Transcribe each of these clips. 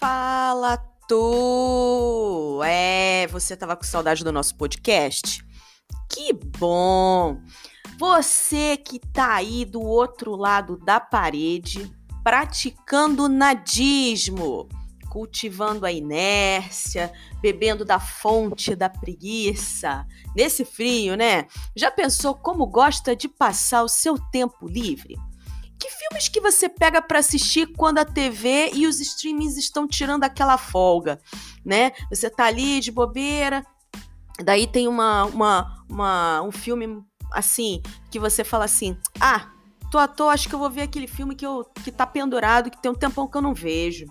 Fala tu! É, você tava com saudade do nosso podcast? Que bom! Você que tá aí do outro lado da parede, praticando nadismo, cultivando a inércia, bebendo da fonte da preguiça. Nesse frio, né? Já pensou como gosta de passar o seu tempo livre? Que filmes que você pega para assistir quando a TV e os streamings estão tirando aquela folga, né? Você tá ali de bobeira, daí tem uma, uma, uma um filme assim que você fala assim: "Ah, tô à toa, acho que eu vou ver aquele filme que eu que tá pendurado, que tem um tempão que eu não vejo.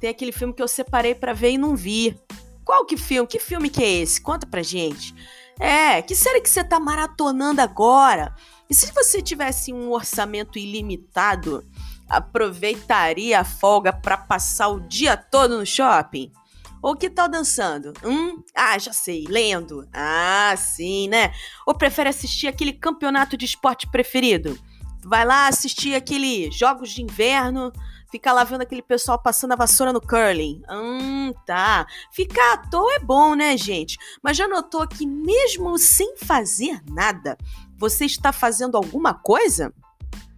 Tem aquele filme que eu separei para ver e não vi. Qual que filme? Que filme que é esse? Conta pra gente. É, que série que você tá maratonando agora? E se você tivesse um orçamento ilimitado, aproveitaria a folga para passar o dia todo no shopping? Ou que tal dançando? Hum? Ah, já sei, lendo. Ah, sim, né? Ou prefere assistir aquele campeonato de esporte preferido? Vai lá assistir aquele jogos de inverno, ficar lá vendo aquele pessoal passando a vassoura no curling. Hum, tá. Ficar à toa é bom, né, gente? Mas já notou que mesmo sem fazer nada, você está fazendo alguma coisa?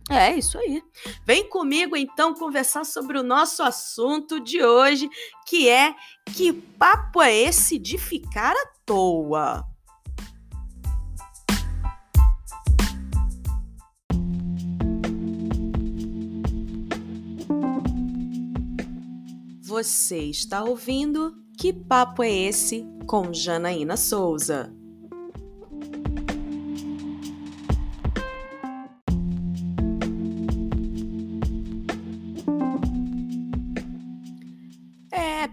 É isso aí. Vem comigo então conversar sobre o nosso assunto de hoje, que é que papo é esse de ficar à toa? Você está ouvindo Que Papo é Esse com Janaína Souza.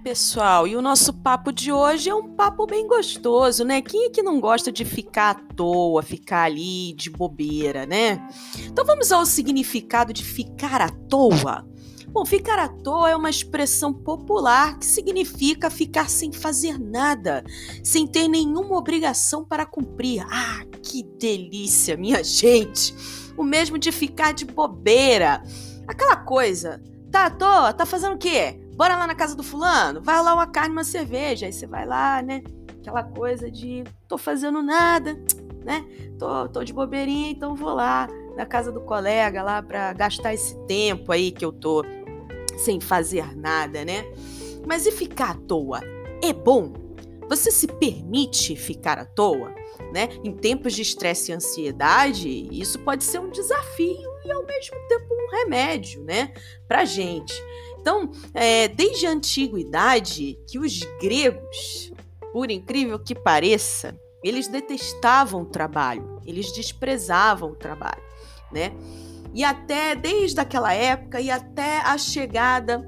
Pessoal, e o nosso papo de hoje é um papo bem gostoso, né? Quem é que não gosta de ficar à toa, ficar ali de bobeira, né? Então vamos ao significado de ficar à toa. Bom, ficar à toa é uma expressão popular que significa ficar sem fazer nada, sem ter nenhuma obrigação para cumprir. Ah, que delícia, minha gente! O mesmo de ficar de bobeira. Aquela coisa, tá à toa, tá fazendo o quê? Bora lá na casa do fulano, vai lá uma carne, uma cerveja. Aí você vai lá, né? Aquela coisa de tô fazendo nada, né? Tô, tô de bobeirinha, então vou lá na casa do colega lá para gastar esse tempo aí que eu tô sem fazer nada, né? Mas e ficar à toa? É bom? Você se permite ficar à toa? Né? Em tempos de estresse e ansiedade, isso pode ser um desafio e ao mesmo tempo um remédio, né? Pra gente. Então, é, desde a antiguidade, que os gregos, por incrível que pareça, eles detestavam o trabalho, eles desprezavam o trabalho, né? E até desde aquela época e até a chegada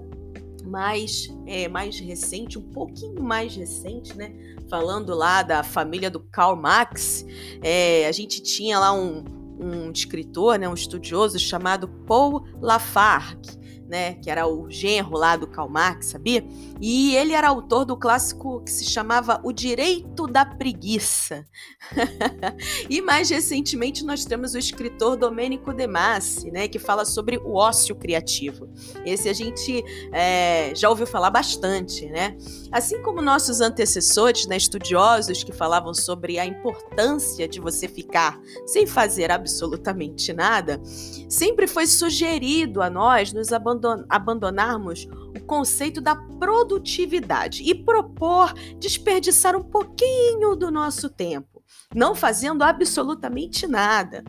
mais, é, mais recente, um pouquinho mais recente, né? Falando lá da família do Karl Marx, é, a gente tinha lá um, um escritor, né, um estudioso chamado Paul Lafargue, né, que era o genro lá do Karl Marx, sabia? E ele era autor do clássico que se chamava O Direito da Preguiça. e mais recentemente nós temos o escritor Domênico De Massi, né, que fala sobre o ócio criativo. Esse a gente é, já ouviu falar bastante, né? Assim como nossos antecessores, né, estudiosos que falavam sobre a importância de você ficar sem fazer absolutamente nada, sempre foi sugerido a nós nos abandonar abandonarmos o conceito da produtividade e propor desperdiçar um pouquinho do nosso tempo, não fazendo absolutamente nada.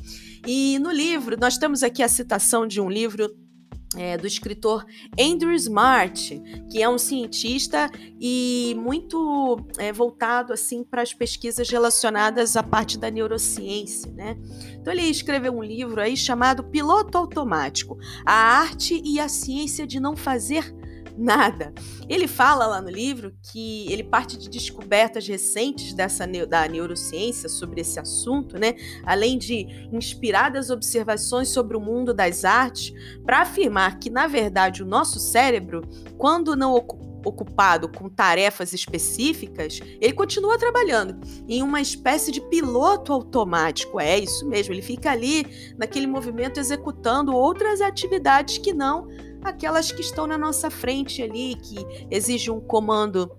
E no livro, nós temos aqui a citação de um livro é, do escritor Andrew Smart, que é um cientista e muito é, voltado assim para as pesquisas relacionadas à parte da neurociência, né? Então ele escreveu um livro aí chamado Piloto Automático: A Arte e a Ciência de Não Fazer nada. Ele fala lá no livro que ele parte de descobertas recentes dessa da neurociência sobre esse assunto, né? Além de inspiradas observações sobre o mundo das artes, para afirmar que na verdade o nosso cérebro, quando não ocupado com tarefas específicas, ele continua trabalhando em uma espécie de piloto automático. É isso mesmo, ele fica ali naquele movimento executando outras atividades que não aquelas que estão na nossa frente ali, que exigem um comando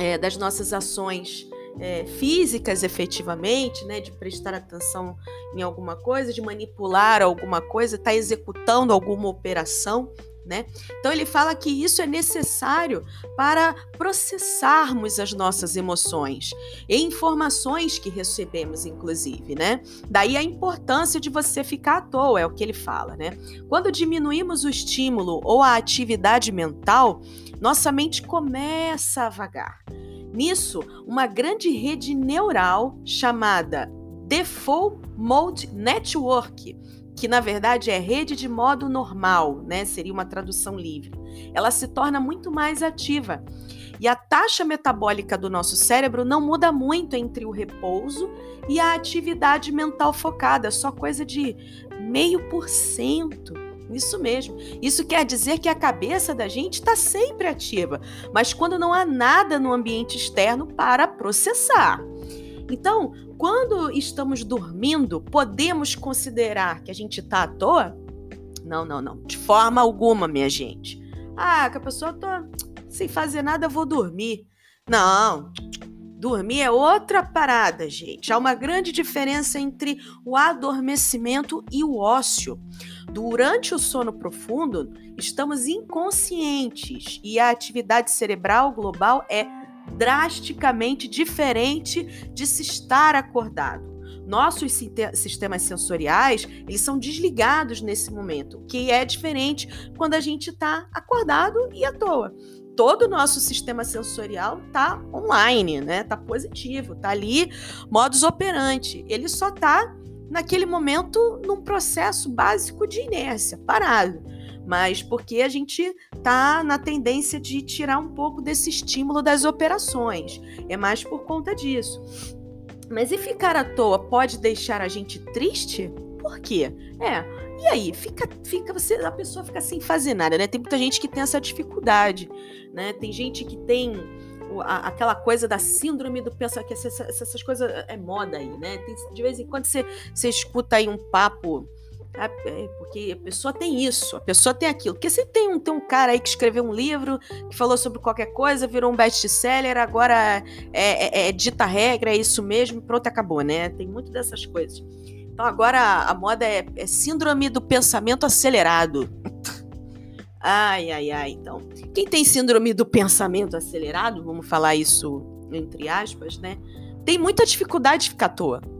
é, das nossas ações é, físicas efetivamente, né, de prestar atenção em alguma coisa, de manipular alguma coisa, estar tá executando alguma operação. Né? Então ele fala que isso é necessário para processarmos as nossas emoções e informações que recebemos, inclusive, né? Daí a importância de você ficar à toa, é o que ele fala, né? Quando diminuímos o estímulo ou a atividade mental, nossa mente começa a vagar. Nisso, uma grande rede neural chamada Default Mode Network, que na verdade é rede de modo normal, né? Seria uma tradução livre. Ela se torna muito mais ativa. E a taxa metabólica do nosso cérebro não muda muito entre o repouso e a atividade mental focada, só coisa de meio por cento. Isso mesmo. Isso quer dizer que a cabeça da gente está sempre ativa, mas quando não há nada no ambiente externo para processar. Então, quando estamos dormindo, podemos considerar que a gente está à toa? Não, não, não. De forma alguma, minha gente. Ah, que a pessoa tá sem fazer nada, vou dormir. Não. Dormir é outra parada, gente. Há uma grande diferença entre o adormecimento e o ócio. Durante o sono profundo, estamos inconscientes e a atividade cerebral global é drasticamente diferente de se estar acordado. Nossos sistemas sensoriais, eles são desligados nesse momento, que é diferente quando a gente está acordado e à toa todo o nosso sistema sensorial tá online, né? Tá positivo, tá ali, modus operandi. Ele só tá naquele momento num processo básico de inércia, parado. Mas porque a gente tá na tendência de tirar um pouco desse estímulo das operações. É mais por conta disso. Mas e ficar à toa pode deixar a gente triste? Por quê? É, e aí, fica, fica você, a pessoa fica sem fazer nada, né? Tem muita gente que tem essa dificuldade, né? Tem gente que tem aquela coisa da síndrome do pensamento, que essas, essas coisas é moda aí, né? Tem, de vez em quando você, você escuta aí um papo é, é, porque a pessoa tem isso, a pessoa tem aquilo. Porque se tem um, tem um cara aí que escreveu um livro, que falou sobre qualquer coisa, virou um best-seller, agora é, é, é, dita regra, é isso mesmo, pronto, acabou, né? Tem muito dessas coisas. Então agora a moda é, é síndrome do pensamento acelerado. ai, ai, ai. Então, quem tem síndrome do pensamento acelerado, vamos falar isso entre aspas, né? Tem muita dificuldade de ficar à toa.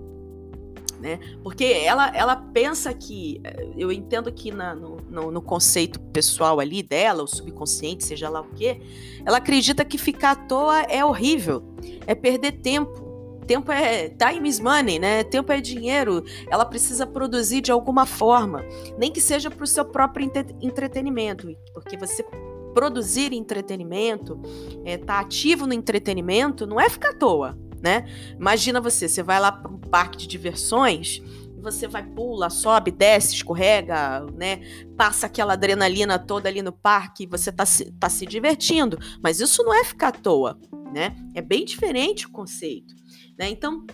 Né? Porque ela, ela pensa que, eh, eu entendo que na, no, no, no, conceito pessoal ali dela, o subconsciente, seja lá o quê, ela acredita que ficar à toa é horrível, é perder tempo, Tempo é time is money, né? Tempo é dinheiro. Ela precisa produzir de alguma forma, nem que seja para o seu próprio entretenimento, porque você produzir entretenimento, é, tá ativo no entretenimento, não é ficar à toa, né? Imagina você, você vai lá para um parque de diversões você vai pula, sobe, desce, escorrega, né? Passa aquela adrenalina toda ali no parque, você tá se, tá se divertindo. Mas isso não é ficar à toa, né? É bem diferente o conceito. Né? Então,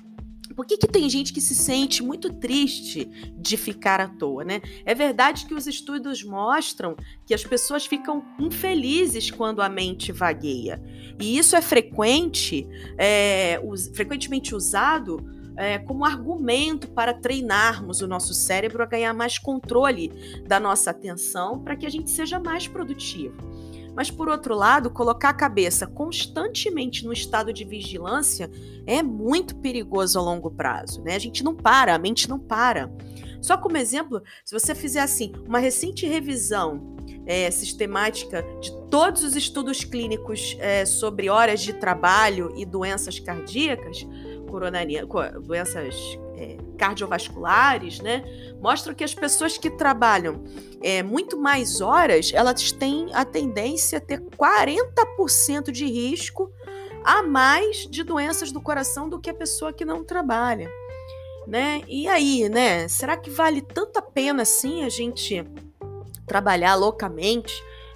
por que, que tem gente que se sente muito triste de ficar à toa, né? É verdade que os estudos mostram que as pessoas ficam infelizes quando a mente vagueia. E isso é frequente, é, us, frequentemente usado é, como argumento para treinarmos o nosso cérebro a ganhar mais controle da nossa atenção para que a gente seja mais produtivo. Mas, por outro lado, colocar a cabeça constantemente no estado de vigilância é muito perigoso a longo prazo. Né? A gente não para, a mente não para. Só como exemplo, se você fizer assim, uma recente revisão é, sistemática de todos os estudos clínicos é, sobre horas de trabalho e doenças cardíacas, coronaria, doenças é, cardiovasculares, né, mostram que as pessoas que trabalham é, muito mais horas, elas têm a tendência a ter 40% de risco a mais de doenças do coração do que a pessoa que não trabalha. Né? E aí, né? Será que vale tanto a pena assim a gente trabalhar loucamente,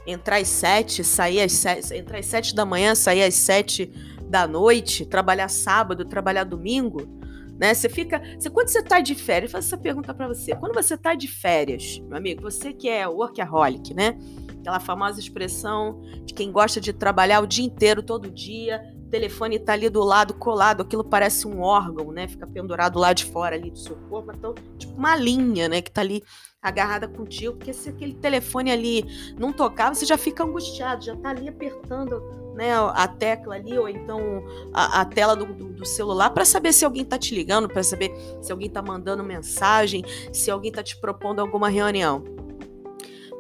entrar às sete, sair às sete, entrar às sete da manhã, sair às sete da noite, trabalhar sábado, trabalhar domingo? Né? Você fica. Você, quando você está de férias, faço essa pergunta para você. Quando você está de férias, meu amigo, você que é workaholic, né? Aquela famosa expressão de quem gosta de trabalhar o dia inteiro, todo dia, o telefone está ali do lado, colado, aquilo parece um órgão, né? Fica pendurado lá de fora ali do seu corpo, então, tipo uma linha, né? Que está ali agarrada contigo, porque se aquele telefone ali não tocar, você já fica angustiado, já está ali apertando né, a tecla ali, ou então a, a tela do, do, do celular, para saber se alguém está te ligando, para saber se alguém está mandando mensagem, se alguém está te propondo alguma reunião.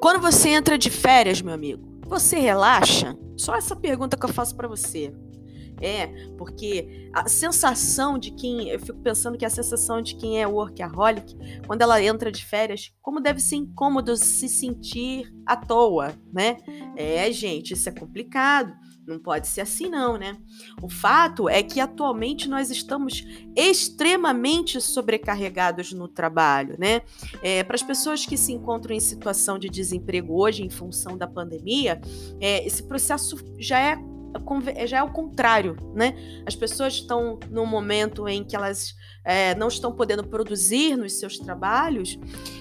Quando você entra de férias, meu amigo, você relaxa? Só essa pergunta que eu faço para você. É, porque a sensação de quem. Eu fico pensando que a sensação de quem é workaholic, quando ela entra de férias, como deve ser incômodo se sentir à toa, né? É, gente, isso é complicado. Não pode ser assim, não, né? O fato é que atualmente nós estamos extremamente sobrecarregados no trabalho, né? É, Para as pessoas que se encontram em situação de desemprego hoje, em função da pandemia, é, esse processo já é já é o contrário, né? As pessoas estão num momento em que elas é, não estão podendo produzir nos seus trabalhos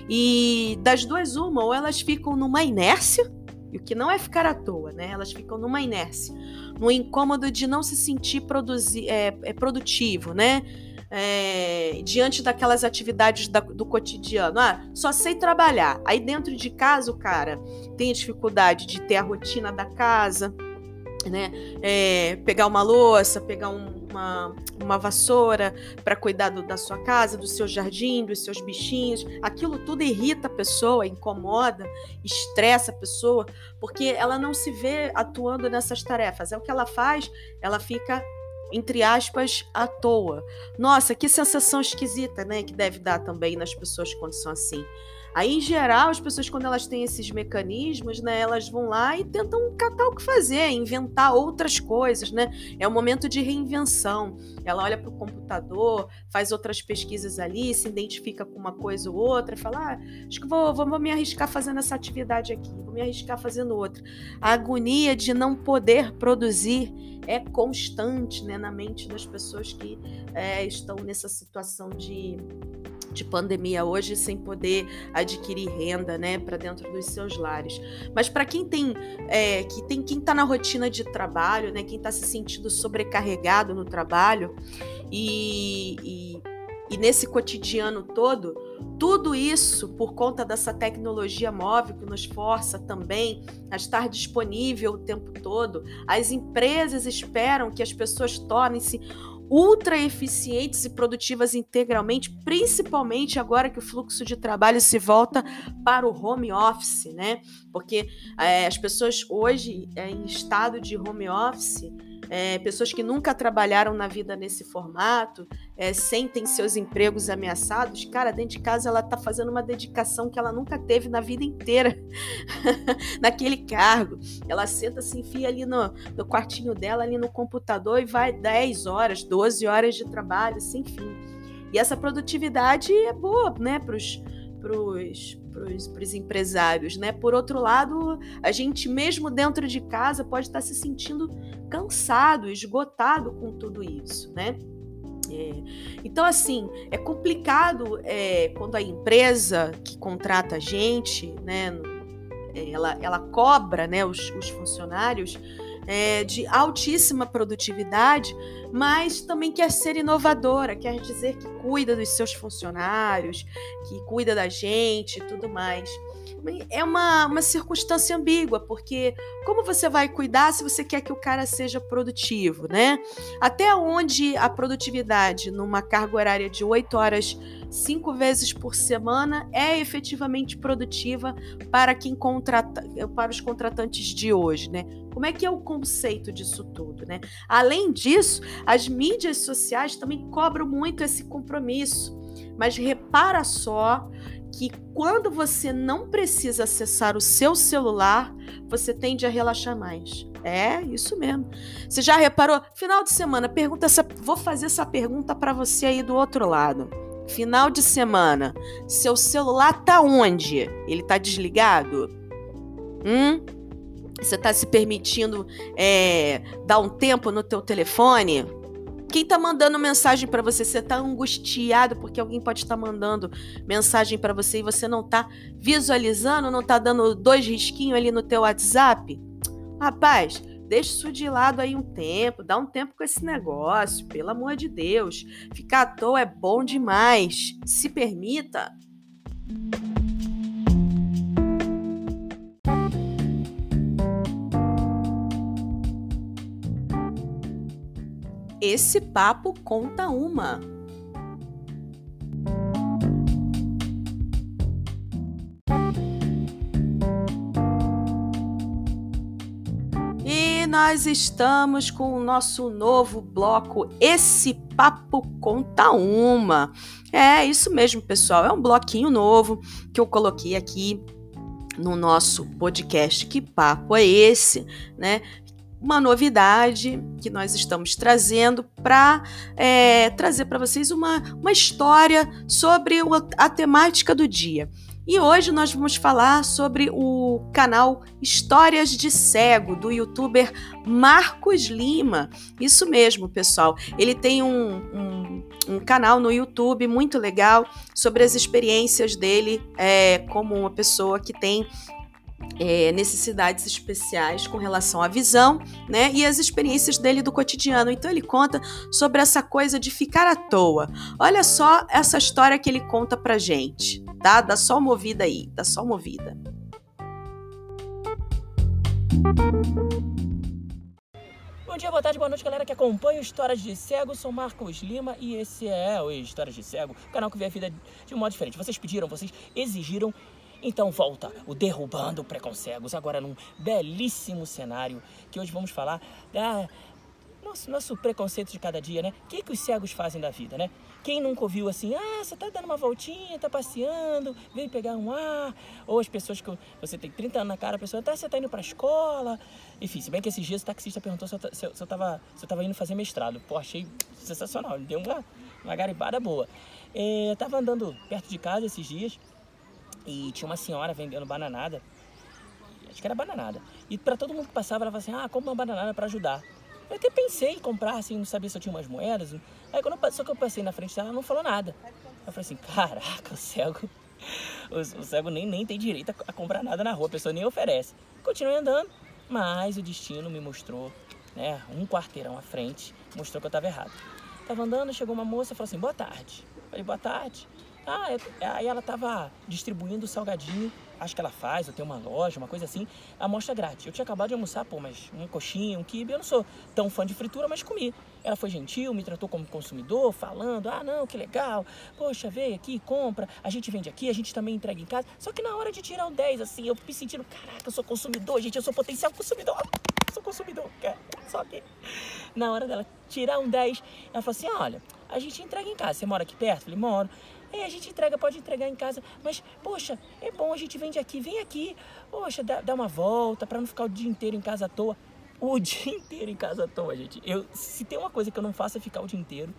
e das duas uma, ou elas ficam numa inércia e o que não é ficar à toa, né? Elas ficam numa inércia, no incômodo de não se sentir produzir, é, é produtivo, né? É, diante daquelas atividades da, do cotidiano. Ah, só sei trabalhar. Aí dentro de casa o cara tem dificuldade de ter a rotina da casa, né? É, pegar uma louça, pegar um, uma, uma vassoura para cuidar do, da sua casa, do seu jardim, dos seus bichinhos. Aquilo tudo irrita a pessoa, incomoda, estressa a pessoa, porque ela não se vê atuando nessas tarefas. É o que ela faz, ela fica entre aspas, à toa. Nossa, que sensação esquisita, né? Que deve dar também nas pessoas quando são assim. Aí, em geral, as pessoas, quando elas têm esses mecanismos, né, elas vão lá e tentam catar o que fazer, inventar outras coisas, né? É um momento de reinvenção. Ela olha para o computador, faz outras pesquisas ali, se identifica com uma coisa ou outra, fala: ah, acho que vou, vou, vou me arriscar fazendo essa atividade aqui, vou me arriscar fazendo outra. A agonia de não poder produzir é constante né, na mente das pessoas que é, estão nessa situação de de pandemia hoje sem poder adquirir renda, né, para dentro dos seus lares. Mas para quem tem, é, que tem quem está na rotina de trabalho, né, quem está se sentindo sobrecarregado no trabalho e, e, e nesse cotidiano todo, tudo isso por conta dessa tecnologia móvel que nos força também a estar disponível o tempo todo. As empresas esperam que as pessoas tornem-se ultra eficientes e produtivas integralmente, principalmente agora que o fluxo de trabalho se volta para o home office, né? Porque é, as pessoas hoje, é, em estado de home office, é, pessoas que nunca trabalharam na vida nesse formato, é, sentem seus empregos ameaçados, cara, dentro de casa ela está fazendo uma dedicação que ela nunca teve na vida inteira naquele cargo. Ela senta, se enfia ali no, no quartinho dela, ali no computador e vai 10 horas, 12 horas de trabalho, sem fim. E essa produtividade é boa, né, para os para os empresários, né? Por outro lado, a gente mesmo dentro de casa pode estar se sentindo cansado, esgotado com tudo isso, né? É. Então, assim, é complicado é, quando a empresa que contrata a gente, né, ela, ela cobra né, os, os funcionários é, de altíssima produtividade, mas também quer ser inovadora, quer dizer que cuida dos seus funcionários, que cuida da gente e tudo mais. É uma, uma circunstância ambígua, porque como você vai cuidar se você quer que o cara seja produtivo, né? Até onde a produtividade numa carga horária de 8 horas cinco vezes por semana é efetivamente produtiva para quem contrata, para os contratantes de hoje, né? Como é que é o conceito disso tudo, né? Além disso, as mídias sociais também cobram muito esse compromisso. Mas repara só que quando você não precisa acessar o seu celular, você tende a relaxar mais. É, isso mesmo. Você já reparou? Final de semana, pergunta essa, vou fazer essa pergunta para você aí do outro lado. Final de semana, seu celular tá onde? Ele tá desligado? Hum? Você tá se permitindo é, dar um tempo no teu telefone? Quem tá mandando mensagem para você, você tá angustiado porque alguém pode estar tá mandando mensagem para você e você não tá visualizando, não tá dando dois risquinhos ali no teu WhatsApp? Rapaz, deixa isso de lado aí um tempo, dá um tempo com esse negócio, pelo amor de Deus. Ficar à toa é bom demais. Se permita. Esse papo conta uma. E nós estamos com o nosso novo bloco Esse Papo Conta Uma. É isso mesmo, pessoal. É um bloquinho novo que eu coloquei aqui no nosso podcast Que Papo é Esse, né? Uma novidade que nós estamos trazendo para é, trazer para vocês uma, uma história sobre a temática do dia. E hoje nós vamos falar sobre o canal Histórias de Cego, do youtuber Marcos Lima. Isso mesmo, pessoal. Ele tem um, um, um canal no YouTube muito legal sobre as experiências dele é, como uma pessoa que tem é, necessidades especiais com relação à visão, né? E as experiências dele do cotidiano. Então ele conta sobre essa coisa de ficar à toa. Olha só essa história que ele conta pra gente, tá? Dá só uma ouvida aí, dá só uma ouvida. Bom dia, boa tarde, boa noite, galera que acompanha Histórias de Cego. Sou Marcos Lima e esse é o Histórias de Cego, canal que vê a vida de um modo diferente. Vocês pediram, vocês exigiram então volta o Derrubando Preconcegos, agora num belíssimo cenário que hoje vamos falar da nosso, nosso preconceito de cada dia, né? O que, que os cegos fazem da vida, né? Quem nunca ouviu assim, ah, você tá dando uma voltinha, tá passeando, vem pegar um ar. Ou as pessoas que você tem 30 anos na cara, a pessoa, tá, você tá indo pra escola. Enfim, se bem que esses dias o taxista perguntou se eu, se eu, se eu, tava, se eu tava indo fazer mestrado. Pô, achei sensacional, deu uma, uma garibada boa. É, eu tava andando perto de casa esses dias, e tinha uma senhora vendendo bananada. Acho que era bananada. E para todo mundo que passava, ela falava assim: ah, compra uma bananada para ajudar. Eu até pensei em comprar, assim, não sabia se eu tinha umas moedas. Aí quando eu, só que eu passei na frente dela, ela não falou nada. Eu falei assim: caraca, o cego. O, cego nem, nem tem direito a, a, comprar nada na rua, a pessoa nem oferece. Continuei andando, mas o destino me mostrou, né, um quarteirão à frente, mostrou que eu estava errado. Tava andando, chegou uma moça e falou assim: boa tarde. Eu falei: boa tarde. Ah, é, aí ela tava distribuindo salgadinho, acho que ela faz, ou tem uma loja, uma coisa assim, amostra grátis. Eu tinha acabado de almoçar, pô, mas um coxinha, um quibe, eu não sou tão fã de fritura, mas comi. Ela foi gentil, me tratou como consumidor, falando, ah, não, que legal, poxa, veio aqui, compra, a gente vende aqui, a gente também entrega em casa. Só que na hora de tirar o 10, assim, eu me sentindo, caraca, eu sou consumidor, gente, eu sou potencial consumidor, eu sou consumidor, cara. Só que na hora dela tirar um 10, ela falou assim, olha, a gente entrega em casa, você mora aqui perto? Eu falei, moro. É, a gente entrega, pode entregar em casa, mas, poxa, é bom, a gente vende aqui, vem aqui, poxa, dá, dá uma volta para não ficar o dia inteiro em casa à toa. O dia inteiro em casa à toa, gente. Eu, se tem uma coisa que eu não faço é ficar o dia inteiro,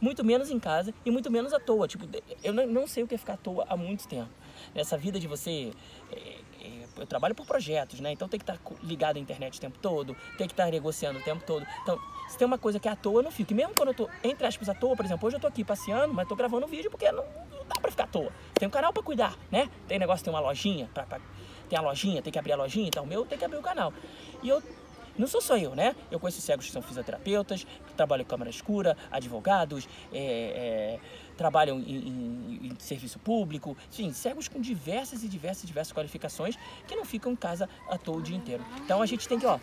muito menos em casa e muito menos à toa. Tipo, eu não, não sei o que é ficar à toa há muito tempo. Nessa vida de você. É, eu trabalho por projetos, né? Então tem que estar ligado à internet o tempo todo, tem que estar negociando o tempo todo. Então, se tem uma coisa que é à toa, eu não fico. E mesmo quando eu tô, entre aspas, à toa, por exemplo, hoje eu tô aqui passeando, mas tô gravando um vídeo porque não, não dá pra ficar à toa. Tem um canal pra cuidar, né? Tem negócio, tem uma lojinha, pra, pra, tem a lojinha, tem que abrir a lojinha, então o meu tem que abrir o canal. E eu não sou só eu, né? Eu conheço cegos que são fisioterapeutas, que trabalham em câmara escura, advogados, é, é, trabalham em, em, em, serviço público, enfim, cegos com diversas e diversas e diversas qualificações que não ficam em casa à toa o dia inteiro. Então a gente tem que, ó,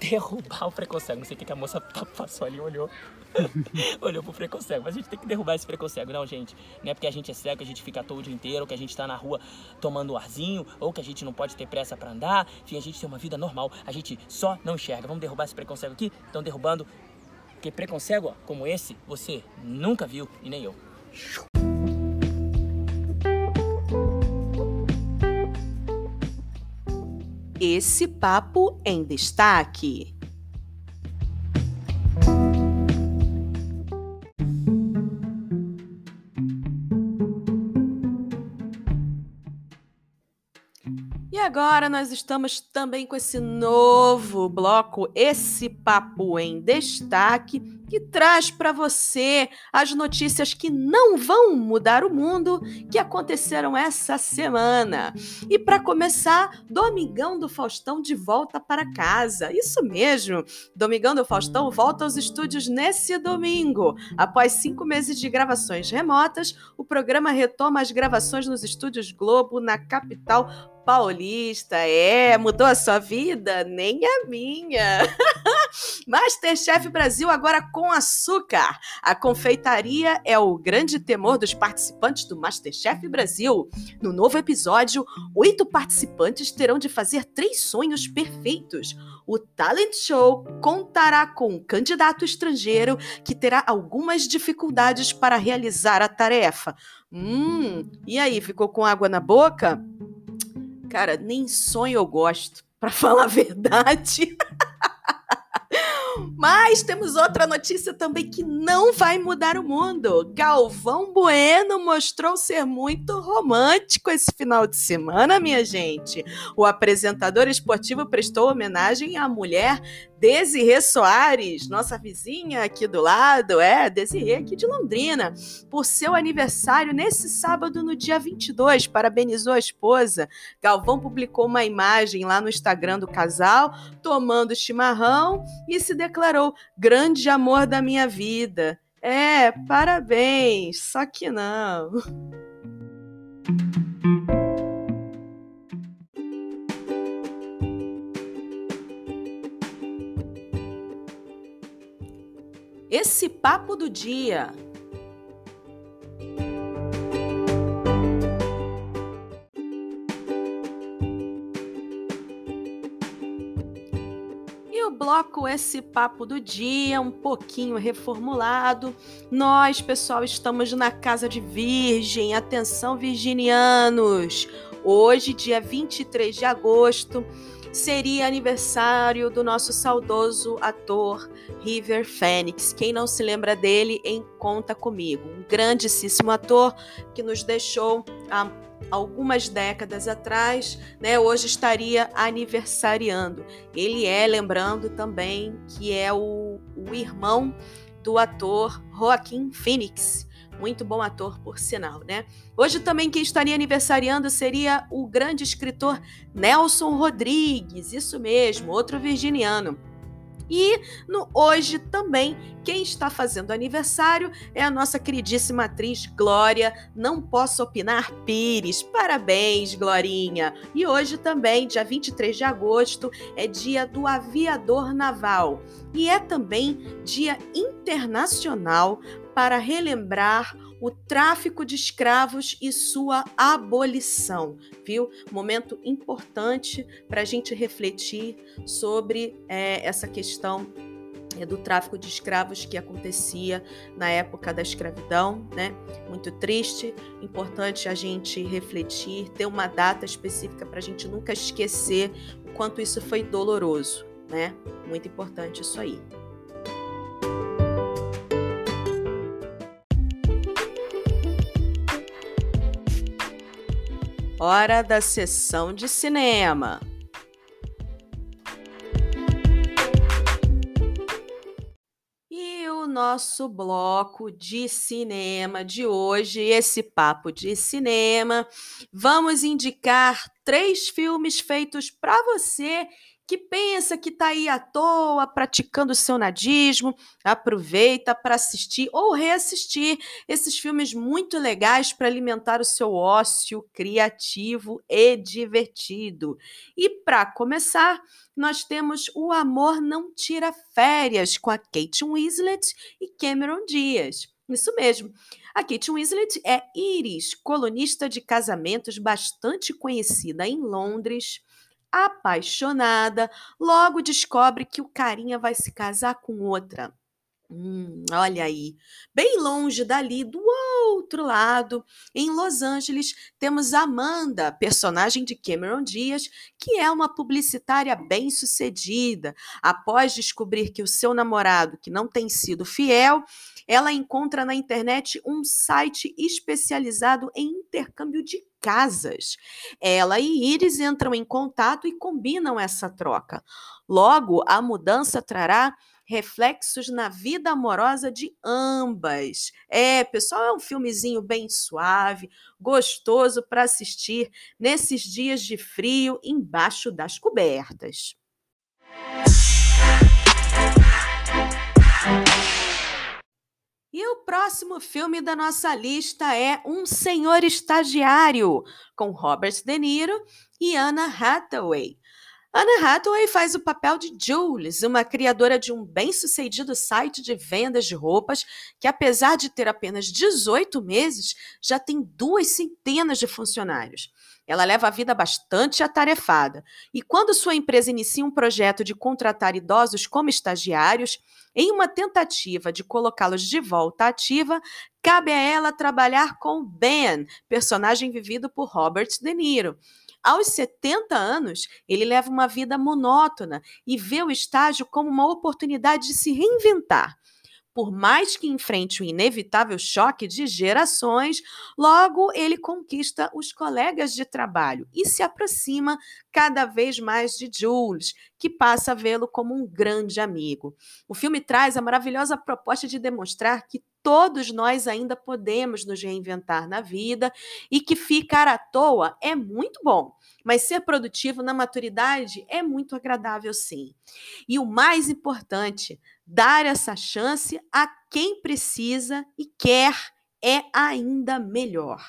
derrubar o preconceito. Não sei o que, a moça passou ali, olhou. olhou pro preconceito. Mas a gente tem que derrubar esse preconceito, não, gente. Não é porque a gente é cego que a gente fica todo o dia inteiro, que a gente tá na rua tomando arzinho, ou que a gente não pode ter pressa para andar. Enfim, a gente tem uma vida normal. A gente só não enxerga. Vamos derrubar esse preconceito aqui? Estão derrubando. Porque preconceito como esse, você nunca viu e nem eu. Esse papo em destaque. Agora nós estamos também com esse novo bloco, esse papo em destaque, que traz para você as notícias que não vão mudar o mundo que aconteceram essa semana. E para começar, Domingão do Faustão de volta para casa. Isso mesmo, Domingão do Faustão volta aos estúdios nesse domingo. Após cinco meses de gravações remotas, o programa retoma as gravações nos estúdios Globo na capital paulista. É, mudou a sua vida? Nem a minha. Masterchef Brasil agora com açúcar. A confeitaria é o grande temor dos participantes do Masterchef Brasil. No novo episódio, oito participantes terão de fazer três sonhos perfeitos. O talent show contará com um candidato estrangeiro que terá algumas dificuldades para realizar a tarefa. Hum, e aí, ficou com água na boca? Cara, nem sonho eu gosto, para falar a verdade. Mas temos outra notícia também que não vai mudar o mundo. Galvão Bueno mostrou ser muito romântico esse final de semana, minha gente. O apresentador esportivo prestou homenagem à mulher Desirê Soares, nossa vizinha aqui do lado, é, Desirê aqui de Londrina, por seu aniversário nesse sábado, no dia 22, parabenizou a esposa. Galvão publicou uma imagem lá no Instagram do casal, tomando chimarrão e se declarou grande amor da minha vida. É, parabéns, só que não. Esse papo do dia. Bloco Esse Papo do Dia, um pouquinho reformulado. Nós, pessoal, estamos na Casa de Virgem. Atenção, virginianos! Hoje, dia 23 de agosto, seria aniversário do nosso saudoso ator River Phoenix. Quem não se lembra dele, em conta comigo. Um grandíssimo ator que nos deixou há algumas décadas atrás, né? Hoje estaria aniversariando. Ele é, lembrando também, que é o, o irmão do ator Joaquim Phoenix muito bom ator, por sinal, né? Hoje também quem estaria aniversariando seria o grande escritor Nelson Rodrigues, isso mesmo, outro virginiano. E no hoje também, quem está fazendo aniversário é a nossa queridíssima atriz Glória. Não posso opinar, Pires. Parabéns, Glorinha. E hoje também, dia 23 de agosto, é dia do aviador naval. E é também dia internacional para relembrar o tráfico de escravos e sua abolição, viu? Momento importante para a gente refletir sobre é, essa questão é, do tráfico de escravos que acontecia na época da escravidão, né? Muito triste, importante a gente refletir, ter uma data específica para a gente nunca esquecer o quanto isso foi doloroso, né? Muito importante isso aí. Hora da sessão de cinema. E o nosso bloco de cinema de hoje, esse papo de cinema, vamos indicar três filmes feitos para você que pensa que está aí à toa praticando o seu nadismo, aproveita para assistir ou reassistir esses filmes muito legais para alimentar o seu ócio criativo e divertido. E para começar, nós temos O Amor Não Tira Férias com a Kate Winslet e Cameron Diaz. Isso mesmo. A Kate Winslet é Iris, colunista de casamentos bastante conhecida em Londres apaixonada, logo descobre que o carinha vai se casar com outra. Hum, olha aí, bem longe dali, do outro lado, em Los Angeles, temos Amanda, personagem de Cameron Diaz, que é uma publicitária bem-sucedida. Após descobrir que o seu namorado, que não tem sido fiel, ela encontra na internet um site especializado em intercâmbio de casas. Ela e Iris entram em contato e combinam essa troca. Logo, a mudança trará reflexos na vida amorosa de ambas. É, pessoal, é um filmezinho bem suave, gostoso para assistir nesses dias de frio embaixo das cobertas. E o próximo filme da nossa lista é Um Senhor Estagiário, com Robert De Niro e Anna Hathaway. Anna Hathaway faz o papel de Jules, uma criadora de um bem-sucedido site de vendas de roupas que, apesar de ter apenas 18 meses, já tem duas centenas de funcionários. Ela leva a vida bastante atarefada e, quando sua empresa inicia um projeto de contratar idosos como estagiários, em uma tentativa de colocá-los de volta ativa, cabe a ela trabalhar com Ben, personagem vivido por Robert De Niro. Aos 70 anos, ele leva uma vida monótona e vê o estágio como uma oportunidade de se reinventar por mais que enfrente o inevitável choque de gerações, logo ele conquista os colegas de trabalho e se aproxima cada vez mais de Jules, que passa a vê-lo como um grande amigo. O filme traz a maravilhosa proposta de demonstrar que todos nós ainda podemos nos reinventar na vida e que ficar à toa é muito bom, mas ser produtivo na maturidade é muito agradável sim. E o mais importante, dar essa chance a quem precisa e quer é ainda melhor.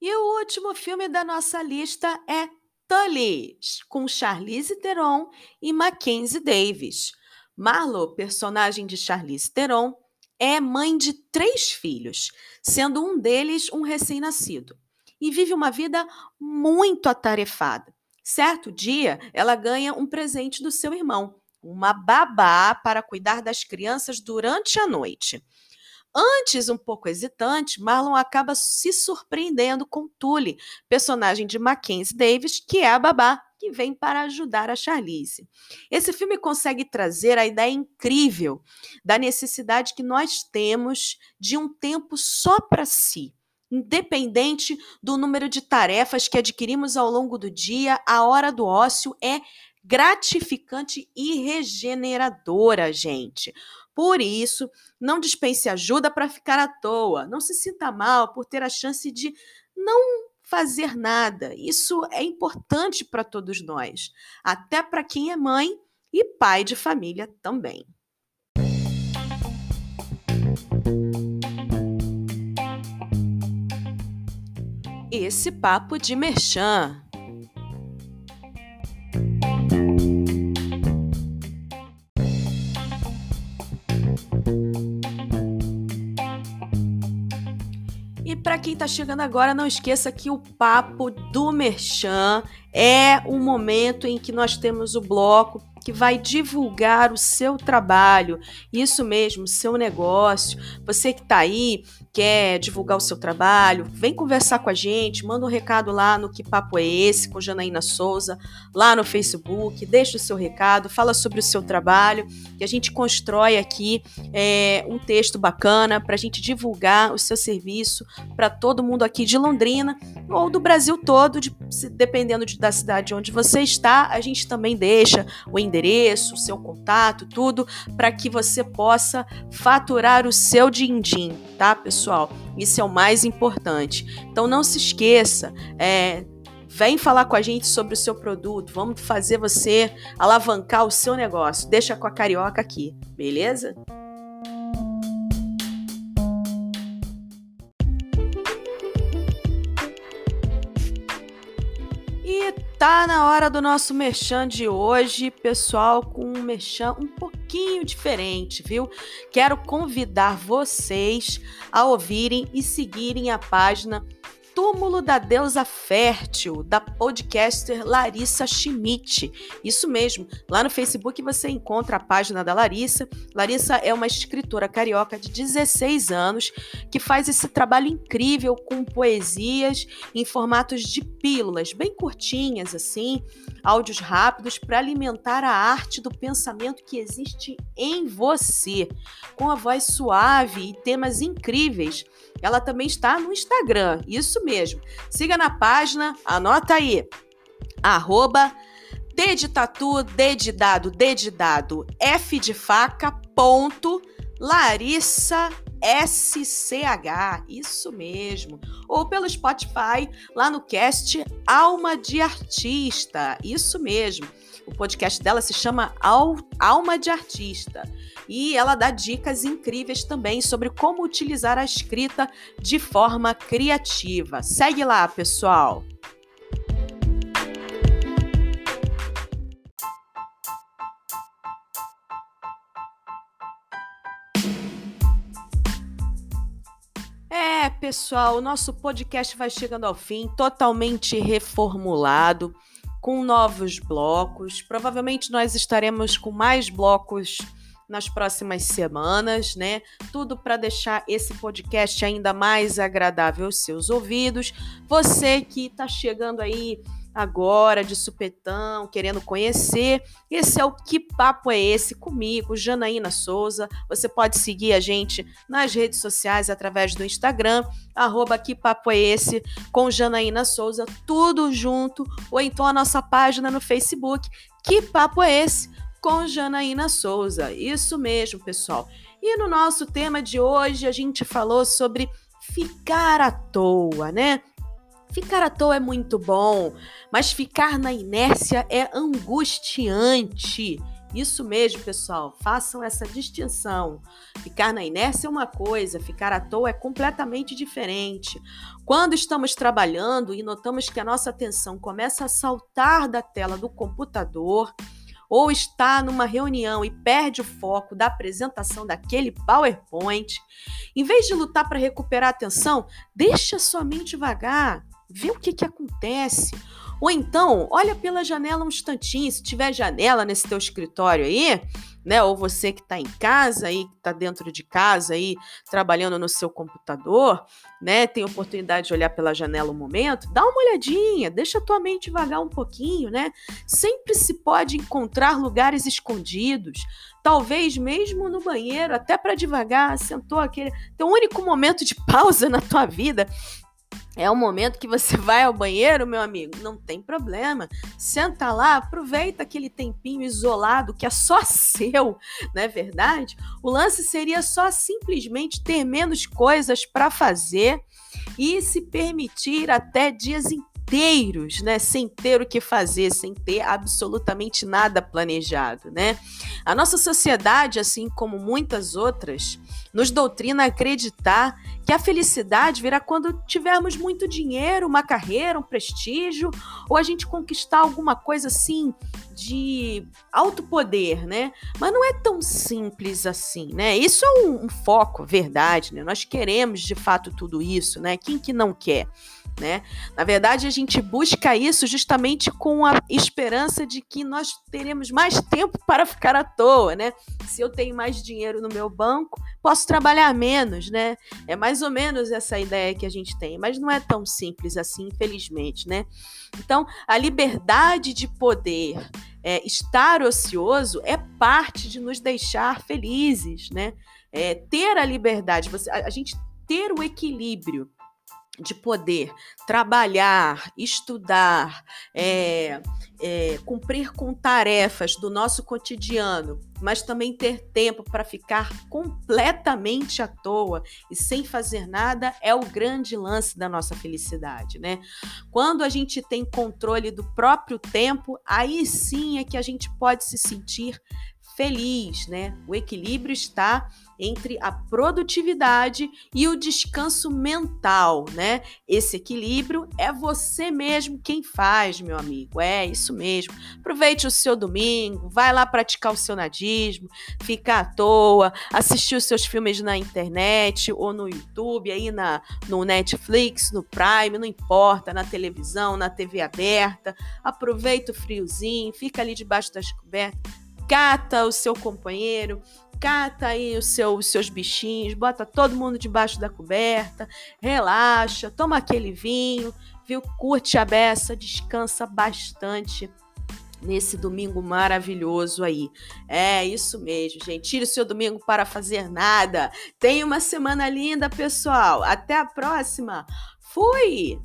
E o último filme da nossa lista é Tully, com Charlize Theron e Mackenzie Davis. Marlo, personagem de Charlize Theron, é mãe de três filhos, sendo um deles um recém-nascido, e vive uma vida muito atarefada. Certo dia, ela ganha um presente do seu irmão, uma babá para cuidar das crianças durante a noite. Antes um pouco hesitante, Marlon acaba se surpreendendo com Tully, personagem de Mackenzie Davis, que é a babá que vem para ajudar a Charlize. Esse filme consegue trazer a ideia incrível da necessidade que nós temos de um tempo só para si. Independente do número de tarefas que adquirimos ao longo do dia, a hora do ócio é gratificante e regeneradora, gente. Por isso, não dispense ajuda para ficar à toa. Não se sinta mal por ter a chance de não fazer nada. Isso é importante para todos nós, até para quem é mãe e pai de família também. Esse papo de merchan. Para quem está chegando agora, não esqueça que o papo do Merchan é o momento em que nós temos o bloco que vai divulgar o seu trabalho, isso mesmo, seu negócio. Você que está aí, quer divulgar o seu trabalho, vem conversar com a gente, manda um recado lá no Que Papo é Esse, com Janaína Souza, lá no Facebook, deixa o seu recado, fala sobre o seu trabalho, que a gente constrói aqui é, um texto bacana para a gente divulgar o seu serviço para todo mundo aqui de Londrina ou do Brasil todo, de, dependendo de, da cidade onde você está, a gente também deixa o endereço endereço, o seu contato, tudo, para que você possa faturar o seu din-din, tá, pessoal? Isso é o mais importante. Então não se esqueça, é, Vem falar com a gente sobre o seu produto. Vamos fazer você alavancar o seu negócio. Deixa com a carioca aqui, beleza? Tá na hora do nosso merchan de hoje, pessoal, com um merchan um pouquinho diferente, viu? Quero convidar vocês a ouvirem e seguirem a página Túmulo da Deusa Fértil, da podcaster Larissa Schmidt. Isso mesmo, lá no Facebook você encontra a página da Larissa. Larissa é uma escritora carioca de 16 anos que faz esse trabalho incrível com poesias em formatos de pílulas, bem curtinhas assim, áudios rápidos para alimentar a arte do pensamento que existe em você, com a voz suave e temas incríveis. Ela também está no Instagram, isso mesmo. Siga na página, anota aí, arroba D de tatu, D de dado, D de dado, F de faca, ponto, Larissa SCH, isso mesmo. Ou pelo Spotify, lá no cast Alma de Artista, isso mesmo. O podcast dela se chama Alma de Artista e ela dá dicas incríveis também sobre como utilizar a escrita de forma criativa. Segue lá, pessoal! É, pessoal, o nosso podcast vai chegando ao fim, totalmente reformulado com novos blocos. Provavelmente nós estaremos com mais blocos nas próximas semanas, né? Tudo para deixar esse podcast ainda mais agradável aos seus ouvidos. Você que está chegando aí agora de supetão, querendo conhecer. Esse é o Que Papo é Esse comigo, Janaína Souza. Você pode seguir a gente nas redes sociais através do Instagram, arroba Que Papo é Esse com Janaína Souza, tudo junto, ou então a nossa página no Facebook, Que Papo é Esse com Janaína Souza. Isso mesmo, pessoal. E no nosso tema de hoje a gente falou sobre ficar à toa, né? Ficar à toa é muito bom, mas ficar na inércia é angustiante. Isso mesmo, pessoal, façam essa distinção. Ficar na inércia é uma coisa, ficar à toa é completamente diferente. Quando estamos trabalhando e notamos que a nossa atenção começa a saltar da tela do computador, ou está numa reunião e perde o foco da apresentação daquele PowerPoint, em vez de lutar para recuperar a atenção, deixa sua mente vagar vê o que, que acontece. Ou então, olha pela janela um instantinho, se tiver janela nesse teu escritório aí, né? Ou você que está em casa aí, que está dentro de casa aí, trabalhando no seu computador, né? Tem oportunidade de olhar pela janela um momento, dá uma olhadinha, deixa a tua mente vagar um pouquinho, né? Sempre se pode encontrar lugares escondidos, talvez mesmo no banheiro, até para devagar, sentou aquele, teu único momento de pausa na tua vida é o momento que você vai ao banheiro, meu amigo, não tem problema. Senta lá, aproveita aquele tempinho isolado que é só seu, não é verdade? O lance seria só simplesmente ter menos coisas para fazer e se permitir até dias inteiros, né, sem ter o que fazer, sem ter absolutamente nada planejado, né? A nossa sociedade, assim como muitas outras, nos doutrina a acreditar que a felicidade virá quando tivermos muito dinheiro, uma carreira, um prestígio, ou a gente conquistar alguma coisa assim de alto poder, né? Mas não é tão simples assim, né? Isso é um, um foco, verdade, né? Nós queremos de fato tudo isso, né? Quem que não quer? Né? Na verdade, a gente busca isso justamente com a esperança de que nós teremos mais tempo para ficar à toa, né? Se eu tenho mais dinheiro no meu banco, posso trabalhar menos, né? É mais ou menos essa ideia que a gente tem, mas não é tão simples assim, infelizmente, né? Então, a liberdade de poder é, estar ocioso é parte de nos deixar felizes, né? É, ter a liberdade, você, a, a gente ter o equilíbrio de poder trabalhar, estudar, é, é, cumprir com tarefas do nosso cotidiano, mas também ter tempo para ficar completamente à toa e sem fazer nada é o grande lance da nossa felicidade, né? Quando a gente tem controle do próprio tempo, aí sim é que a gente pode se sentir feliz, né? O equilíbrio está entre a produtividade e o descanso mental, né? Esse equilíbrio é você mesmo quem faz, meu amigo. É isso mesmo. Aproveite o seu domingo, vai lá praticar o seu nadismo, ficar à toa, assistir os seus filmes na internet ou no YouTube, aí na no Netflix, no Prime, não importa, na televisão, na TV aberta. Aproveita o friozinho, fica ali debaixo das cobertas, cata o seu companheiro, cata aí os, seu, os seus bichinhos, bota todo mundo debaixo da coberta, relaxa, toma aquele vinho, viu? Curte a beça, descansa bastante nesse domingo maravilhoso aí. É isso mesmo, gente. Tire o seu domingo para fazer nada. Tenha uma semana linda, pessoal. Até a próxima. Fui!